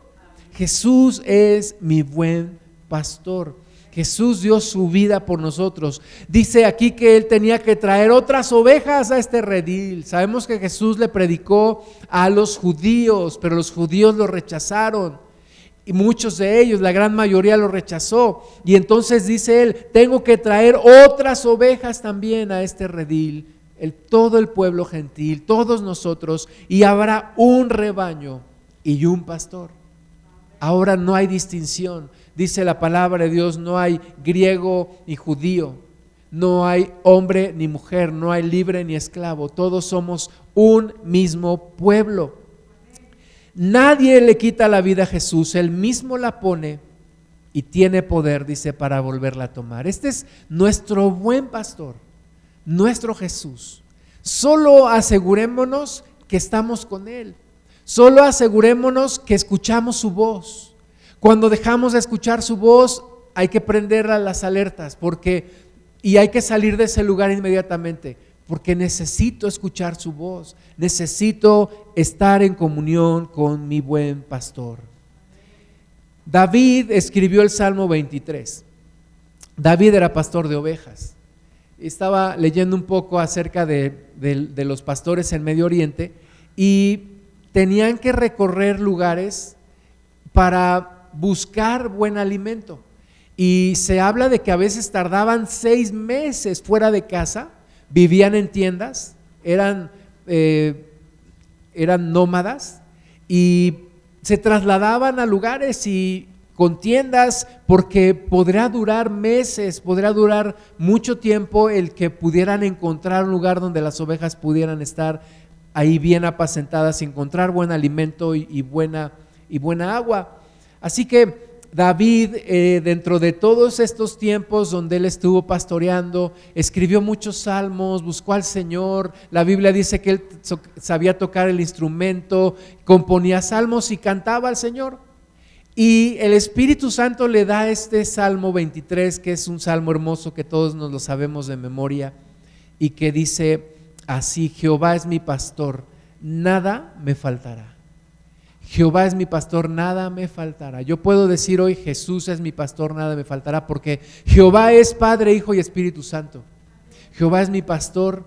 Jesús es mi buen pastor. Jesús dio su vida por nosotros. Dice aquí que Él tenía que traer otras ovejas a este redil. Sabemos que Jesús le predicó a los judíos, pero los judíos lo rechazaron. Y muchos de ellos, la gran mayoría lo rechazó. Y entonces dice Él, tengo que traer otras ovejas también a este redil el, todo el pueblo gentil, todos nosotros, y habrá un rebaño y un pastor. Ahora no hay distinción. Dice la palabra de Dios, no hay griego ni judío, no hay hombre ni mujer, no hay libre ni esclavo, todos somos un mismo pueblo. Nadie le quita la vida a Jesús, él mismo la pone y tiene poder, dice, para volverla a tomar. Este es nuestro buen pastor nuestro Jesús. Solo asegurémonos que estamos con Él. Solo asegurémonos que escuchamos su voz. Cuando dejamos de escuchar su voz, hay que prender las alertas porque y hay que salir de ese lugar inmediatamente, porque necesito escuchar su voz, necesito estar en comunión con mi buen pastor. David escribió el Salmo 23. David era pastor de ovejas estaba leyendo un poco acerca de, los pastores en Medio Oriente y tenían que recorrer lugares para buscar buen alimento. Y se habla de que a veces tardaban seis meses fuera de casa vivían en tiendas, eran, eh, eran nómadas y se trasladaban a lugares y con tiendas porque podrá durar meses, podrá durar mucho tiempo el que pudieran encontrar un lugar donde las ovejas pudieran estar ahí bien apacentadas, encontrar buen alimento y, buena, y buena agua. Así que David, eh, dentro de todos estos tiempos donde él estuvo pastoreando, escribió muchos salmos, buscó al Señor. La Biblia dice que él sabía tocar el instrumento, componía salmos y cantaba al Señor. Y el Espíritu Santo le da este Salmo 23, que es un salmo hermoso que todos nos lo sabemos de memoria, y que dice así, Jehová es mi pastor, nada me faltará. Jehová es mi pastor, nada me faltará. Yo puedo decir hoy, Jesús es mi pastor, nada me faltará, porque Jehová es Padre, Hijo y Espíritu Santo. Jehová es mi pastor.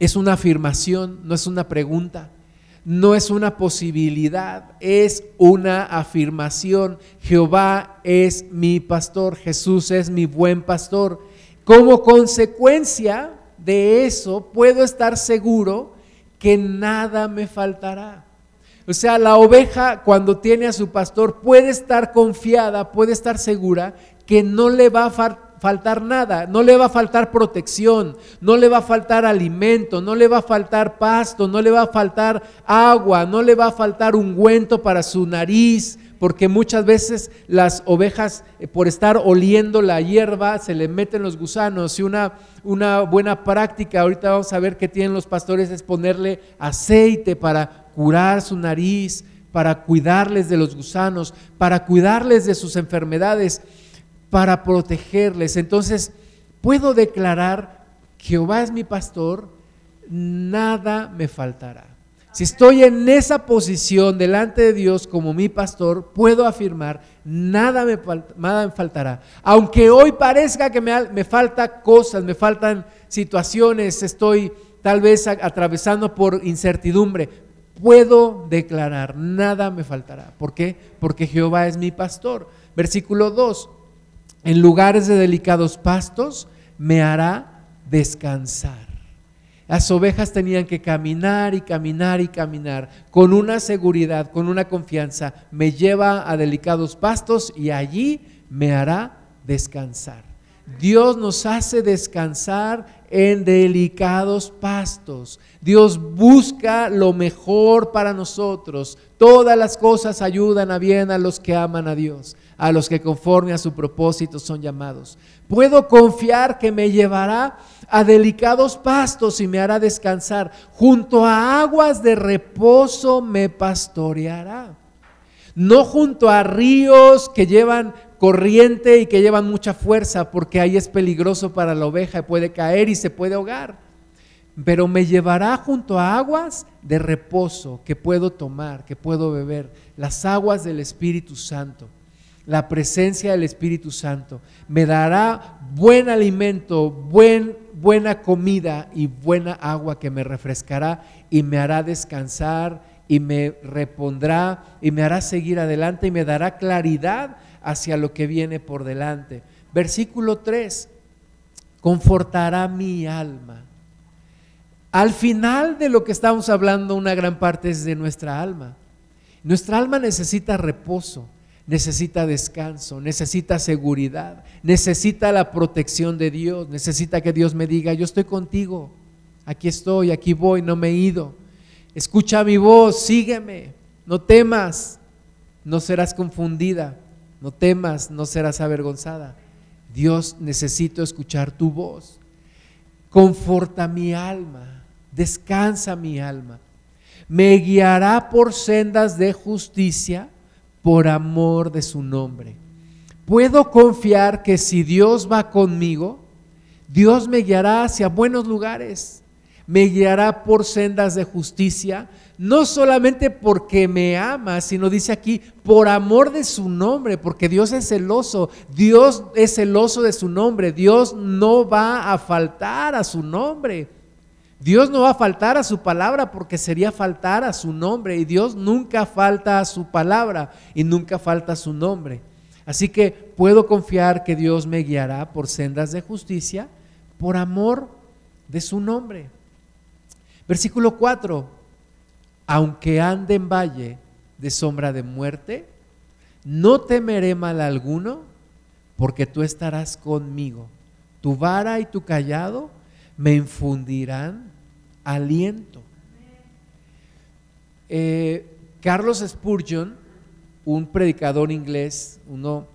Es una afirmación, no es una pregunta, no es una posibilidad, es una afirmación. Jehová es mi pastor, Jesús es mi buen pastor. Como consecuencia de eso, puedo estar seguro que nada me faltará. O sea, la oveja cuando tiene a su pastor puede estar confiada, puede estar segura que no le va a faltar nada, no le va a faltar protección, no le va a faltar alimento, no le va a faltar pasto, no le va a faltar agua, no le va a faltar ungüento para su nariz, porque muchas veces las ovejas, eh, por estar oliendo la hierba, se le meten los gusanos. Y una, una buena práctica, ahorita vamos a ver qué tienen los pastores, es ponerle aceite para curar su nariz, para cuidarles de los gusanos, para cuidarles de sus enfermedades, para protegerles. Entonces, puedo declarar, Jehová es mi pastor, nada me faltará. Si estoy en esa posición delante de Dios como mi pastor, puedo afirmar, nada me, nada me faltará. Aunque hoy parezca que me, me falta cosas, me faltan situaciones, estoy tal vez atravesando por incertidumbre, puedo declarar, nada me faltará. ¿Por qué? Porque Jehová es mi pastor. Versículo 2, en lugares de delicados pastos me hará descansar. Las ovejas tenían que caminar y caminar y caminar con una seguridad, con una confianza. Me lleva a delicados pastos y allí me hará descansar. Dios nos hace descansar en delicados pastos. Dios busca lo mejor para nosotros. Todas las cosas ayudan a bien a los que aman a Dios, a los que conforme a su propósito son llamados. Puedo confiar que me llevará a delicados pastos y me hará descansar. Junto a aguas de reposo me pastoreará. No junto a ríos que llevan corriente y que llevan mucha fuerza, porque ahí es peligroso para la oveja, puede caer y se puede ahogar. Pero me llevará junto a aguas de reposo que puedo tomar, que puedo beber, las aguas del Espíritu Santo, la presencia del Espíritu Santo. Me dará buen alimento, buen, buena comida y buena agua que me refrescará y me hará descansar y me repondrá y me hará seguir adelante y me dará claridad hacia lo que viene por delante. Versículo 3, confortará mi alma. Al final de lo que estamos hablando, una gran parte es de nuestra alma. Nuestra alma necesita reposo, necesita descanso, necesita seguridad, necesita la protección de Dios, necesita que Dios me diga, yo estoy contigo, aquí estoy, aquí voy, no me he ido. Escucha mi voz, sígueme, no temas, no serás confundida. No temas, no serás avergonzada. Dios, necesito escuchar tu voz. Conforta mi alma, descansa mi alma. Me guiará por sendas de justicia por amor de su nombre. Puedo confiar que si Dios va conmigo, Dios me guiará hacia buenos lugares, me guiará por sendas de justicia no solamente porque me ama, sino dice aquí, por amor de su nombre, porque Dios es celoso, Dios es celoso de su nombre, Dios no va a faltar a su nombre. Dios no va a faltar a su palabra porque sería faltar a su nombre y Dios nunca falta a su palabra y nunca falta a su nombre. Así que puedo confiar que Dios me guiará por sendas de justicia, por amor de su nombre. Versículo 4, aunque ande en valle de sombra de muerte, no temeré mal alguno, porque tú estarás conmigo. Tu vara y tu callado me infundirán aliento. Eh, Carlos Spurgeon, un predicador inglés, uno,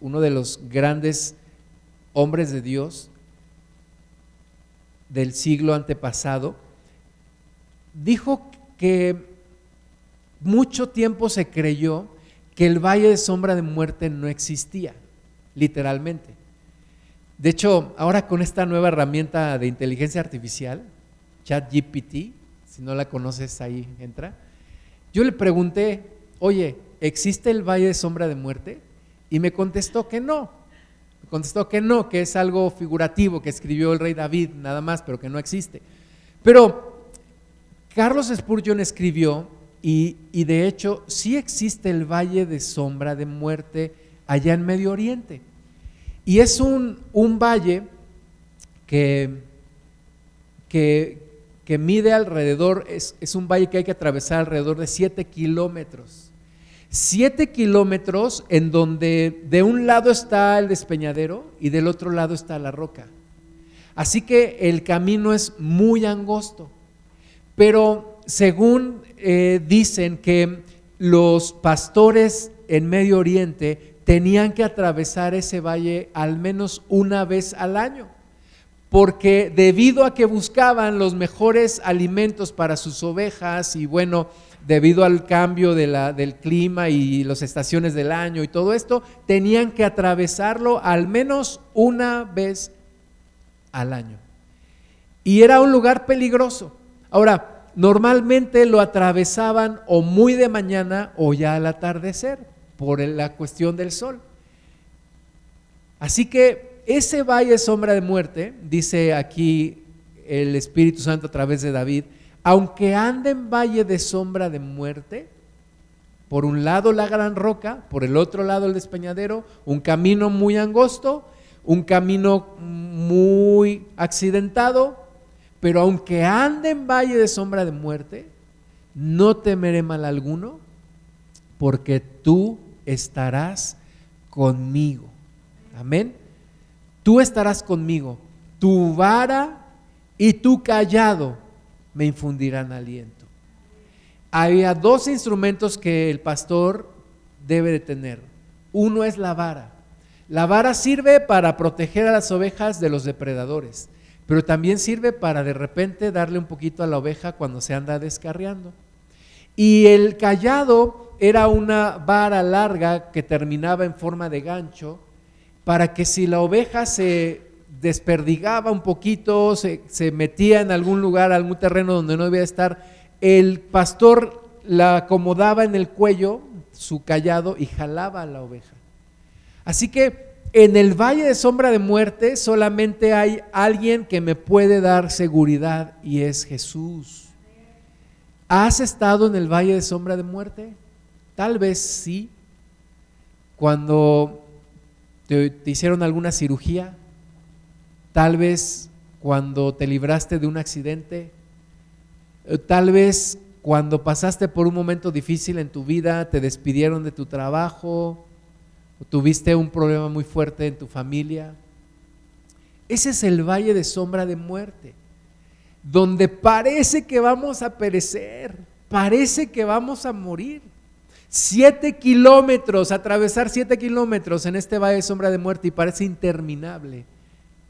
uno de los grandes hombres de Dios del siglo antepasado, dijo que mucho tiempo se creyó que el valle de sombra de muerte no existía, literalmente. De hecho, ahora con esta nueva herramienta de inteligencia artificial, ChatGPT, si no la conoces ahí entra, yo le pregunté, oye, ¿existe el valle de sombra de muerte? Y me contestó que no. Me contestó que no, que es algo figurativo que escribió el rey David, nada más, pero que no existe. Pero Carlos Spurgeon escribió, y, de hecho sí existe el valle de sombra de muerte allá en Medio Oriente. Y es un, valle que, que, que mide alrededor, es, es, un valle que hay que atravesar alrededor de 7 kilómetros. 7 kilómetros en donde de un lado está el despeñadero y del otro lado está la roca. Así que el camino es muy angosto. Pero según eh, dicen que los pastores en Medio Oriente tenían que atravesar ese valle al menos una vez al año porque debido a que buscaban los mejores alimentos para sus ovejas y bueno, debido al cambio del clima y las estaciones del año y todo esto, tenían que atravesarlo al menos una vez al año. Y era un lugar peligroso. Ahora, normalmente lo atravesaban o muy de mañana o ya al atardecer, por la cuestión del sol. Así que ese valle sombra de muerte, dice aquí el Espíritu Santo a través de David, aunque ande en valle de sombra de muerte, por un lado la gran roca, por el otro lado el despeñadero, un camino muy angosto, un camino muy accidentado, pero aunque ande en valle de sombra de muerte, no temeré mal alguno, porque tú estarás conmigo. Amén tú estarás conmigo, tu vara y tu callado me infundirán aliento. Había dos instrumentos que el pastor debe de tener. Uno es la vara. La vara sirve para proteger a las ovejas de los depredadores, pero también sirve para de repente darle un poquito a la oveja cuando se anda descarriando. Y el callado era una vara larga que terminaba en forma de gancho para que si la oveja se desperdigaba un poquito, se, metía en algún lugar, algún terreno donde no debía estar, el pastor la acomodaba en el cuello, su callado, y jalaba a la oveja. Así que en el valle de sombra de muerte solamente hay alguien que me puede dar seguridad y es Jesús. ¿Has estado en el valle de sombra de muerte? Tal vez sí. Cuando ¿Te, hicieron alguna cirugía? Tal vez cuando te libraste de un accidente. Eh, tal vez cuando pasaste por un momento difícil en tu vida, te despidieron de tu trabajo, tuviste un problema muy fuerte en tu familia. Ese es el valle de sombra de muerte, donde parece que vamos a perecer, parece que vamos a morir. Siete kilómetros, atravesar siete kilómetros en este valle de sombra de muerte y parece interminable,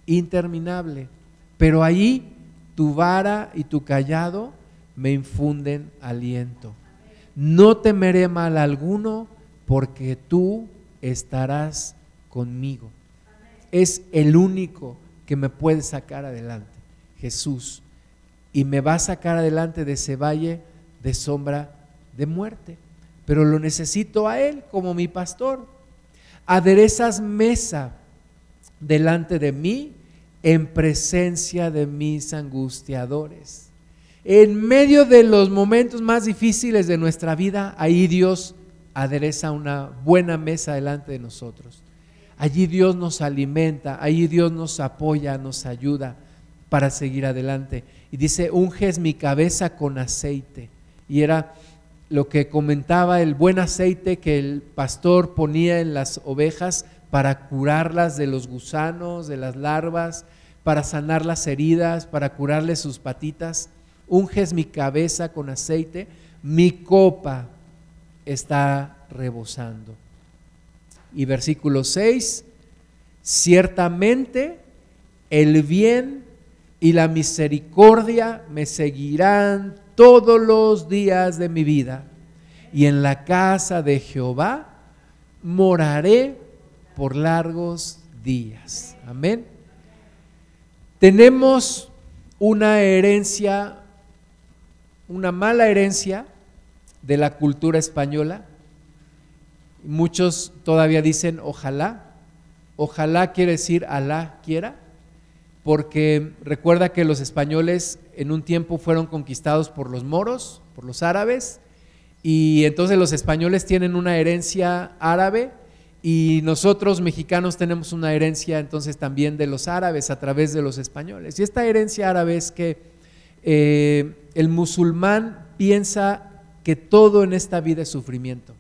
interminable. Pero ahí tu vara y tu callado me infunden aliento. No temeré mal alguno porque tú estarás conmigo. Es el único que me puede sacar adelante, Jesús. Y me va a sacar adelante de ese valle de sombra de muerte pero lo necesito a Él como mi pastor. Aderezas mesa delante de mí en presencia de mis angustiadores. En medio de los momentos más difíciles de nuestra vida, ahí Dios adereza una buena mesa delante de nosotros. Allí Dios nos alimenta, allí Dios nos apoya, nos ayuda. para seguir adelante. Y dice, unges mi cabeza con aceite. Y era lo que comentaba el buen aceite que el pastor ponía en las ovejas para curarlas de los gusanos, de las larvas, para sanar las heridas, para curarles sus patitas. Unges mi cabeza con aceite, mi copa está rebosando. Y versículo 6, ciertamente el bien y la misericordia me seguirán todos los días de mi vida, y en la casa de Jehová moraré por largos días. Amén. Tenemos una herencia, una mala herencia de la cultura española. Muchos todavía dicen ojalá. Ojalá quiere decir Alá quiera porque recuerda que los españoles en un tiempo fueron conquistados por los moros, por los árabes, y entonces los españoles tienen una herencia árabe y nosotros mexicanos tenemos una herencia entonces también de los árabes a través de los españoles. Y esta herencia árabe es que eh, el musulmán piensa que todo en esta vida es sufrimiento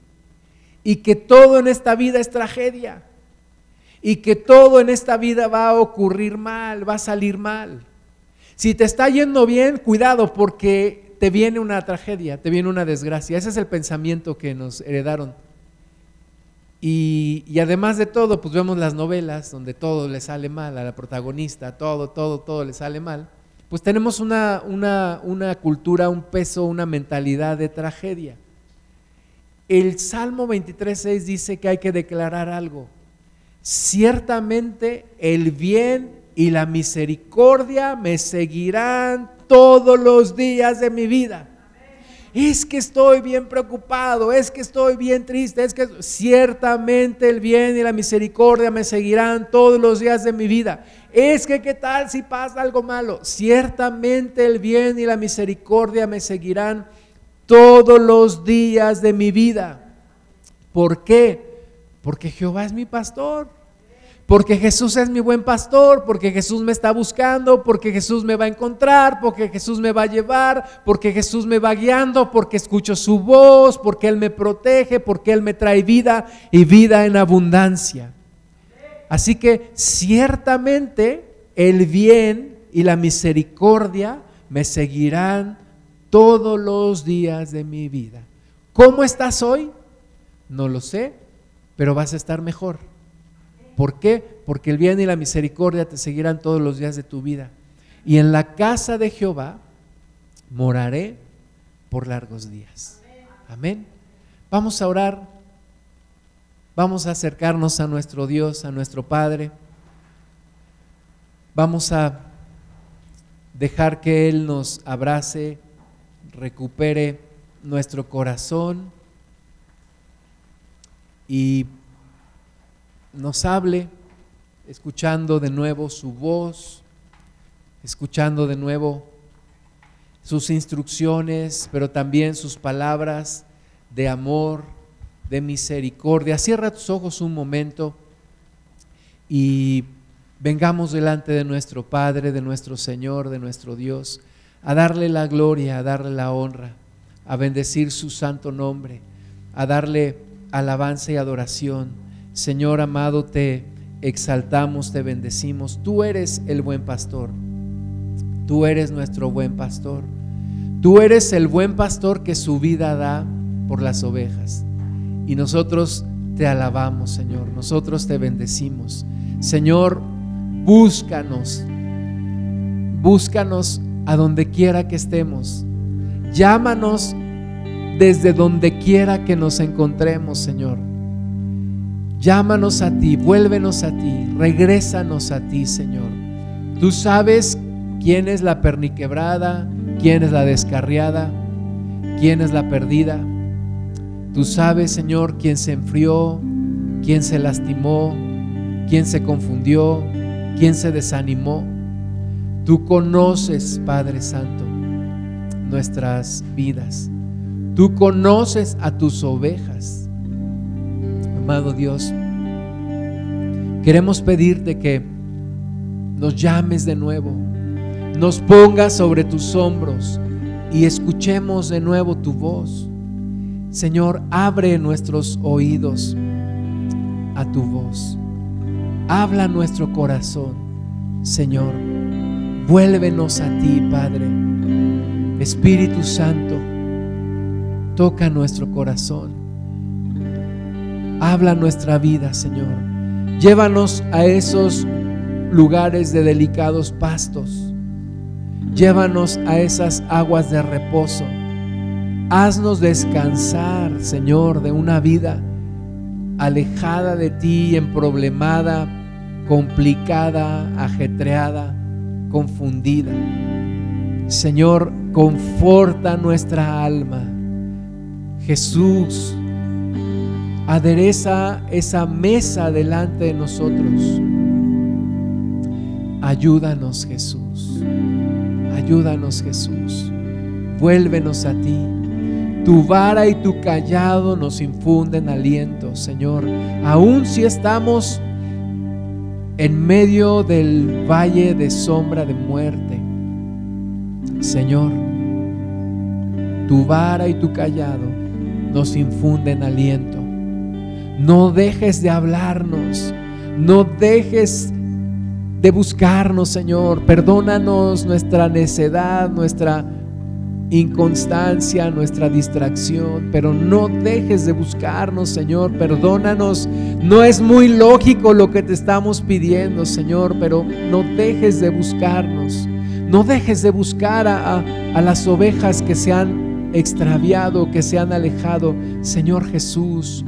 y que todo en esta vida es tragedia y que todo en esta vida va a ocurrir mal, va a salir mal. Si te está yendo bien, cuidado porque te viene una tragedia, te viene una desgracia. Ese es el pensamiento que nos heredaron. Y, además de todo, pues vemos las novelas donde todo le sale mal a la protagonista, todo, todo, todo le sale mal. Pues tenemos una, una, una cultura, un peso, una mentalidad de tragedia. El Salmo 23.6 dice que hay que declarar algo ciertamente el bien y la misericordia me seguirán todos los días de mi vida. Es que estoy bien preocupado, es que estoy bien triste, es que ciertamente el bien y la misericordia me seguirán todos los días de mi vida. Es que qué tal si pasa algo malo. Ciertamente el bien y la misericordia me seguirán todos los días de mi vida. ¿Por qué? Porque Jehová es mi pastor. Porque Jesús es mi buen pastor, porque Jesús me está buscando, porque Jesús me va a encontrar, porque Jesús me va a llevar, porque Jesús me va guiando, porque escucho su voz, porque Él me protege, porque Él me trae vida y vida en abundancia. Así que ciertamente el bien y la misericordia me seguirán todos los días de mi vida. ¿Cómo estás hoy? No lo sé, pero vas a estar mejor. ¿Por qué? Porque el bien y la misericordia te seguirán todos los días de tu vida. Y en la casa de Jehová moraré por largos días. Amén. Vamos a orar. Vamos a acercarnos a nuestro Dios, a nuestro Padre. Vamos a dejar que Él nos abrace, recupere nuestro corazón y nos hable, escuchando de nuevo su voz, escuchando de nuevo sus instrucciones, pero también sus palabras de amor, de misericordia. Cierra tus ojos un momento y vengamos delante de nuestro Padre, de nuestro Señor, de nuestro Dios, a darle la gloria, a darle la honra, a bendecir su santo nombre, a darle alabanza y adoración Señor amado, te exaltamos, te bendecimos. Tú eres el buen pastor. Tú eres nuestro buen pastor. Tú eres el buen pastor que su vida da por las ovejas. Y nosotros te alabamos, Señor. Nosotros te bendecimos. Señor, búscanos. Búscanos a donde quiera que estemos. Llámanos desde donde quiera que nos encontremos, Señor. Llámanos a ti, vuélvenos a ti, regrésanos a ti, Señor. Tú sabes quién es la perniquebrada, quién es la descarriada, quién es la perdida. Tú sabes, Señor, quién se enfrió, quién se lastimó, quién se confundió, quién se desanimó. Tú conoces, Padre Santo, nuestras vidas. Tú conoces a tus ovejas. Amado Dios, queremos pedirte que nos llames de nuevo, nos ponga sobre tus hombros y escuchemos de nuevo tu voz. Señor, abre nuestros oídos a tu voz. Habla nuestro corazón, Señor. Vuélvenos a ti, Padre. Espíritu Santo, toca nuestro corazón. Habla nuestra vida, Señor. Llévanos a esos lugares de delicados pastos. Llévanos a esas aguas de reposo. Haznos descansar, Señor, de una vida alejada de ti, emproblemada, complicada, ajetreada, confundida. Señor, conforta nuestra alma. Jesús, adereza esa mesa delante de nosotros. Ayúdanos Jesús, ayúdanos Jesús, vuélvenos a ti. Tu vara y tu callado nos infunden aliento, Señor. Aun si estamos en medio del valle de sombra de muerte, Señor, tu vara y tu callado nos infunden aliento. No dejes de hablarnos, no dejes de buscarnos, Señor. Perdónanos nuestra necedad, nuestra inconstancia, nuestra distracción, pero no dejes de buscarnos, Señor. Perdónanos. No es muy lógico lo que te estamos pidiendo, Señor, pero no dejes de buscarnos. No dejes de buscar a, las ovejas que se han extraviado, que se han alejado. Señor Jesús,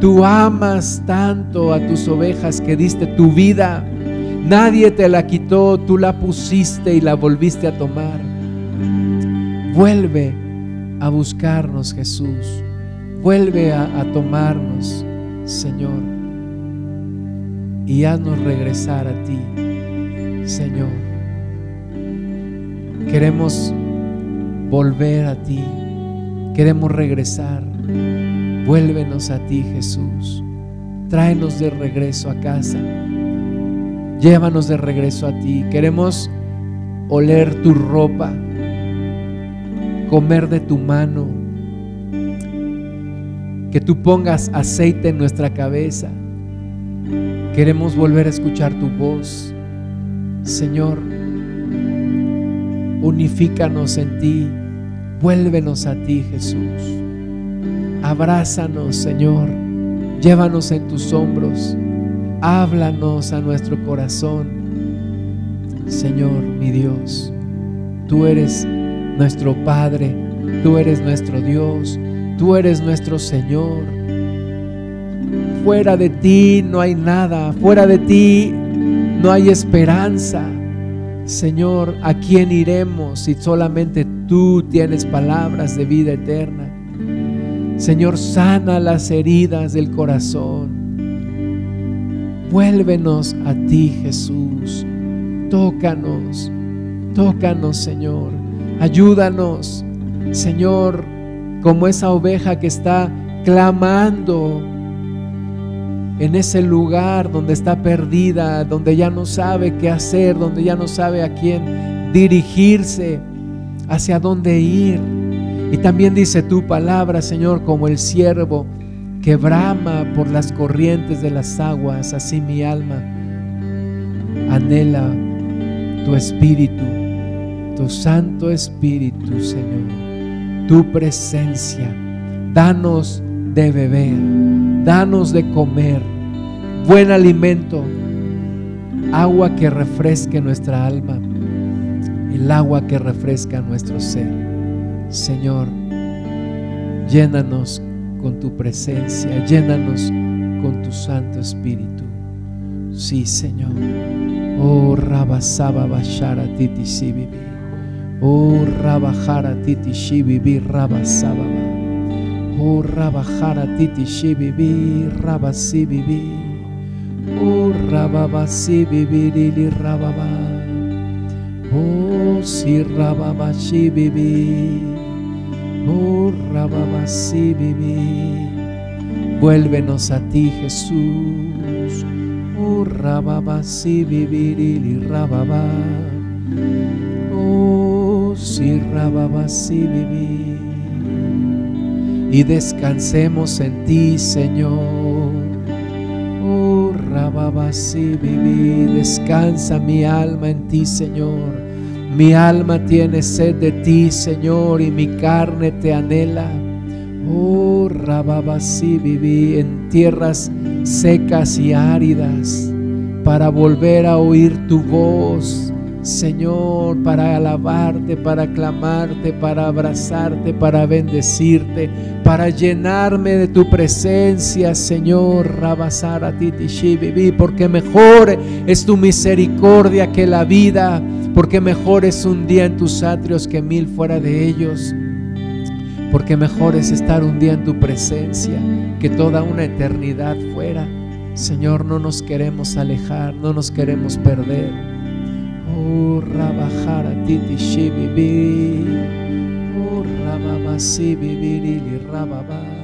Tú amas tanto a tus ovejas que diste tu vida. Nadie te la quitó, tú la pusiste y la volviste a tomar. Vuelve a buscarnos, Jesús. Vuelve a, tomarnos, Señor. Y haznos regresar a ti, Señor. Queremos volver a ti. Queremos regresar. Vuélvenos a ti, Jesús. Tráenos de regreso a casa. Llévanos de regreso a ti. Queremos oler tu ropa, comer de tu mano, que tú pongas aceite en nuestra cabeza. Queremos volver a escuchar tu voz. Señor, unifícanos en ti. Vuélvenos a ti, Jesús. Abrázanos, Señor. Llévanos en tus hombros. Háblanos a nuestro corazón. Señor, mi Dios, tú eres nuestro Padre, tú eres nuestro Dios, tú eres nuestro Señor. Fuera de ti no hay nada, fuera de ti no hay esperanza. Señor, ¿a quién iremos si solamente tú tienes palabras de vida eterna? Señor, sana las heridas del corazón. Vuélvenos a ti, Jesús. Tócanos, tócanos, Señor. Ayúdanos, Señor, como esa oveja que está clamando en ese lugar donde está perdida, donde ya no sabe qué hacer, donde ya no sabe a quién dirigirse, hacia dónde ir. Y también dice tu palabra, Señor, como el siervo que brama por las corrientes de las aguas, así mi alma anhela tu espíritu, tu santo espíritu, Señor, tu presencia. Danos de beber, danos de comer, buen alimento, agua que refresque nuestra alma, el agua que refresca nuestro ser. Señor, llénanos con tu presencia, llénanos con tu Santo Espíritu. Sí, Señor. Oh, Rabasaba Bashara Titi Shibibi. Oh, Rabajara Titi Shibibi Rabasaba. Oh, Rabajara Titi Shibibi Rabasibibi. Oh, Rababasibibi Lili Rababa. Oh, si Rababashibibi. Viví. Vuélvenos a ti, Jesús. Oh, vivir y rababa. Oh, si rababasi viví. Y descansemos en ti, Señor. Oh, rababasi viví. Descansa mi alma en ti, Señor. Mi alma tiene sed de ti, Señor, y mi carne te anhela. Oh, rababasi viví en tierras secas y áridas para volver a oír tu voz, Señor, para alabarte, para clamarte, para abrazarte, para bendecirte, para llenarme de tu presencia, Señor, rabasar a ti, viví, porque mejor es tu misericordia que la vida, porque mejor es un día en tus atrios que mil fuera de ellos porque mejor es estar un día en tu presencia que toda una eternidad fuera. Señor, no nos queremos alejar, no nos queremos perder. Oh, rabajar a ti, vivir. Oh, rababasi vivir y rababa.